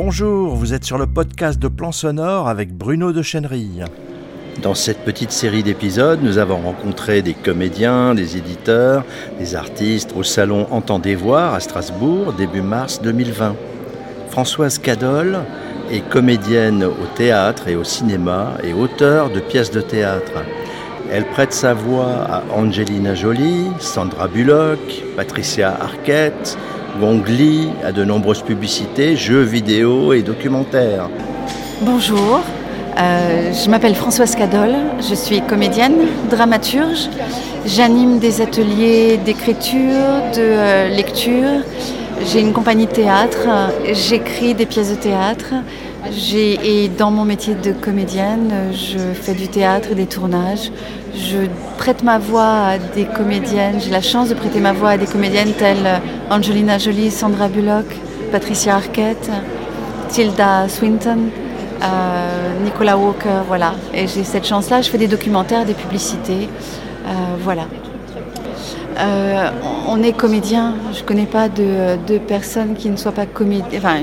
Bonjour, vous êtes sur le podcast de Plan Sonore avec Bruno de Chenerille. Dans cette petite série d'épisodes, nous avons rencontré des comédiens, des éditeurs, des artistes au salon Entendez voir à Strasbourg début mars 2020. Françoise Cadol est comédienne au théâtre et au cinéma et auteure de pièces de théâtre. Elle prête sa voix à Angelina Jolie, Sandra Bullock, Patricia Arquette, Gong Li, à de nombreuses publicités, jeux vidéo et documentaires. Bonjour, euh, je m'appelle Françoise Cadol, je suis comédienne, dramaturge. J'anime des ateliers d'écriture, de euh, lecture. J'ai une compagnie de théâtre, j'écris des pièces de théâtre. Et dans mon métier de comédienne, je fais du théâtre et des tournages. Je prête ma voix à des comédiennes, j'ai la chance de prêter ma voix à des comédiennes telles Angelina Jolie, Sandra Bullock, Patricia Arquette, Tilda Swinton. Euh, Nicolas Walker, voilà. Et j'ai cette chance-là, je fais des documentaires, des publicités, euh, voilà. Euh, on est comédien, je ne connais pas de, personnes qui ne soient pas comédiens. Enfin,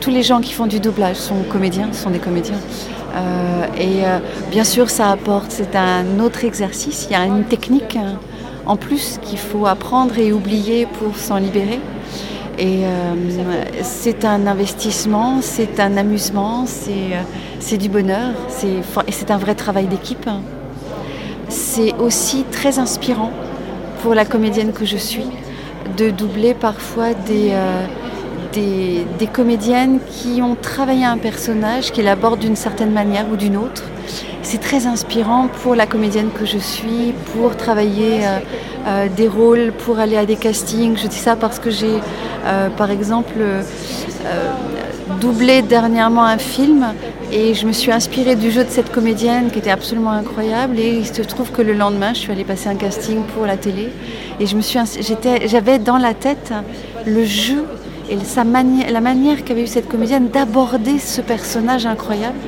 tous les gens qui font du doublage sont comédiens, sont des comédiens. et bien sûr, ça apporte, c'est un autre exercice, il y a une technique en plus qu'il faut apprendre et oublier pour s'en libérer. Et euh, c'est un investissement, c'est un amusement, c'est euh, du bonheur, et c'est un vrai travail d'équipe. C'est aussi très inspirant pour la comédienne que je suis de doubler parfois des, euh, des, comédiennes qui ont travaillé un personnage, qui l'abordent d'une certaine manière ou d'une autre. C'est très inspirant pour la comédienne que je suis, pour travailler euh, des rôles, pour aller à des castings. Je dis ça parce que j'ai, euh, par exemple, euh, doublé dernièrement un film et je me suis inspirée du jeu de cette comédienne qui était absolument incroyable. Et il se trouve que le lendemain, je suis allée passer un casting pour la télé et j'avais dans la tête le jeu et la manière qu'avait eu cette comédienne d'aborder ce personnage incroyable.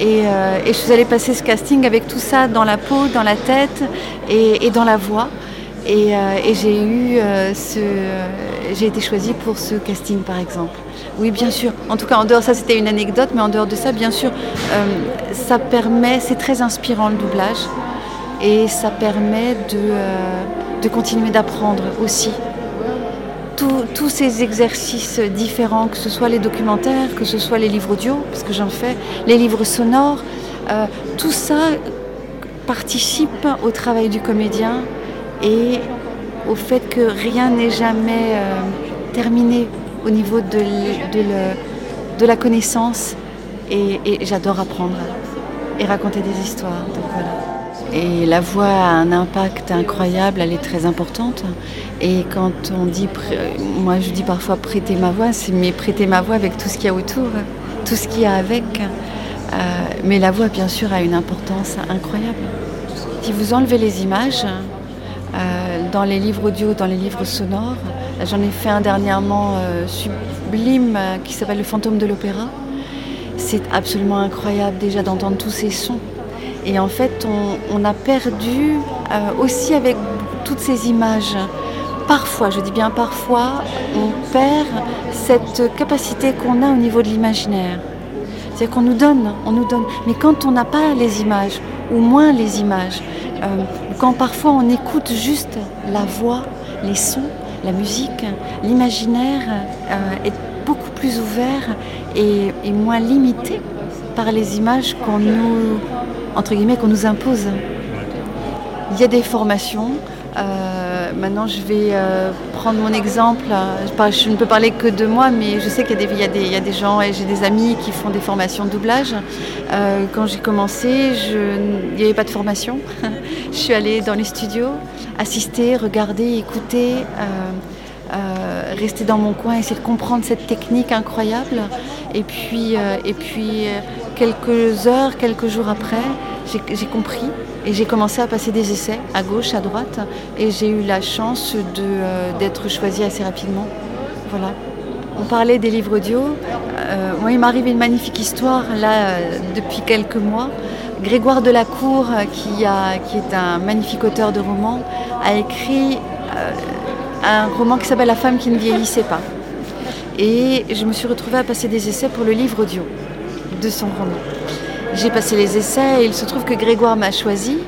Et, je suis allée passer ce casting avec tout ça dans la peau, dans la tête et dans la voix. Euh, et, euh, ce, j'ai été choisie pour ce casting par exemple. Oui, bien sûr. En tout cas, en dehors ça, c'était une anecdote, mais en dehors de ça, bien sûr, euh, ça permet, c'est très inspirant le doublage, et ça permet de continuer d'apprendre aussi. Tous ces exercices différents, que ce soit les documentaires, que ce soit les livres audio, parce que j'en fais, les livres sonores, tout ça participe au travail du comédien et au fait que rien n'est jamais euh, terminé au niveau de, de, la connaissance. Et, j'adore apprendre et raconter des histoires. Et la voix a un impact incroyable, elle est très importante. Et quand on dit, moi je dis parfois prêter ma voix, c'est mais prêter ma voix avec tout ce qu'il y a autour, tout ce qu'il y a avec. Euh, mais la voix, bien sûr, a une importance incroyable. Si vous enlevez les images, euh, dans les livres audio, dans les livres sonores. J'en ai fait un dernièrement euh, sublime qui s'appelle Le fantôme de l'opéra. C'est absolument incroyable déjà d'entendre tous ces sons. Et en fait, on, a perdu aussi avec toutes ces images. Parfois, je dis bien parfois, on perd cette capacité qu'on a au niveau de l'imaginaire. C'est-à-dire qu'on nous donne, on nous donne. Mais quand on n'a pas les images, ou moins les images, euh, quand parfois on écoute juste la voix, les sons, la musique, l'imaginaire euh, est beaucoup plus ouvert et, moins limité par les images qu'on nous, entre guillemets, qu'on nous impose. Il y a des formations. Euh, maintenant, je vais prendre mon exemple. Je ne peux parler que de moi, mais je sais qu'il y, a des gens et j'ai des amis qui font des formations de doublage. quand j'ai commencé, il n'y avait pas de formation. Je suis allée dans les studios, assister, regarder, écouter, euh, euh, rester dans mon coin, essayer de comprendre cette technique incroyable. Et puis, euh, et puis quelques heures, quelques jours après, j'ai compris et j'ai commencé à passer des essais à gauche, à droite. Et j'ai eu la chance d'être choisie assez rapidement. Voilà. On parlait des livres audio. moi, il m'arrive une magnifique histoire là depuis quelques mois. Grégoire Delacour, qui, qui est un magnifique auteur de romans, a écrit euh, un roman qui s'appelle La femme qui ne vieillissait pas. Et je me suis retrouvée à passer des essais pour le livre audio de son roman. J'ai passé les essais et il se trouve que Grégoire m'a choisi,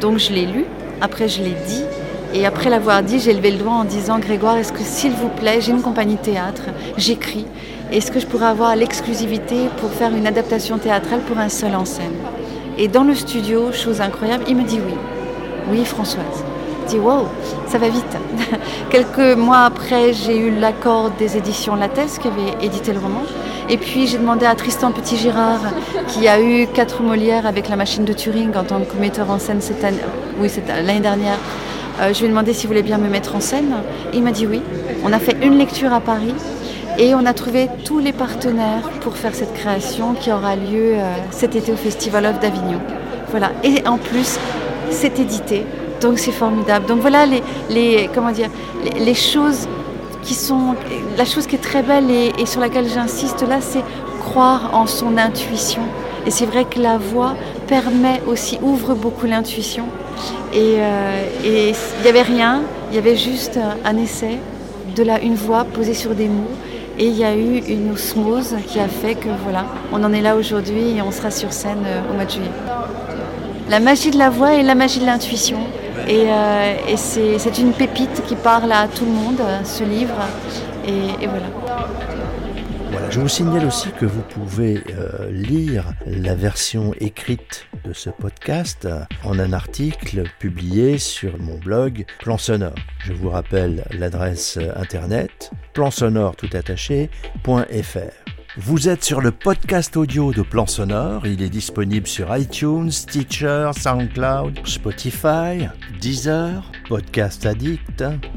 donc je l'ai lu. Après, je l'ai dit. Et après l'avoir dit, j'ai levé le doigt en disant Grégoire, est-ce que s'il vous plaît, j'ai une compagnie théâtre, j'écris, est-ce que je pourrais avoir l'exclusivité pour faire une adaptation théâtrale pour un seul en scène? Et dans le studio, chose incroyable, il me dit oui. Oui, Françoise. Je dis wow, ça va vite. Quelques mois après, j'ai eu l'accord des éditions Lattès qui avaient édité le roman. Et puis j'ai demandé à Tristan Petit-Girard, qui a eu quatre Molières avec la machine de Turing en tant que metteur en scène cette année, oui, l'année dernière. Euh, je lui ai demandé s'il voulait bien me mettre en scène. il m'a dit oui. On a fait une lecture à Paris et on a trouvé tous les partenaires pour faire cette création qui aura lieu euh, cet été au Festival of d'Avignon. Voilà. Et en plus, c'est édité. Donc c'est formidable. Donc voilà les, les comment dire, les, choses La chose qui est très belle et, et sur laquelle j'insiste là, c'est croire en son intuition. Et c'est vrai que la voix permet aussi, ouvre beaucoup l'intuition. Et euh, il n'y avait rien, il y avait juste un essai, de la, une voix posée sur des mots. Et il y a eu une osmose qui a fait que voilà, on en est là aujourd'hui et on sera sur scène euh, au mois de juillet. La magie de la voix et la magie de l'intuition. Et, euh, c'est une pépite qui parle à tout le monde, ce livre. et voilà. Je vous signale aussi que vous pouvez euh, lire la version écrite de ce podcast en un article publié sur mon blog Plan Sonore. Je vous rappelle l'adresse internet plansonore tout vous êtes sur le podcast audio de Plan Sonore. Il est disponible sur iTunes, Stitcher, SoundCloud, Spotify, Deezer, Podcast Addict,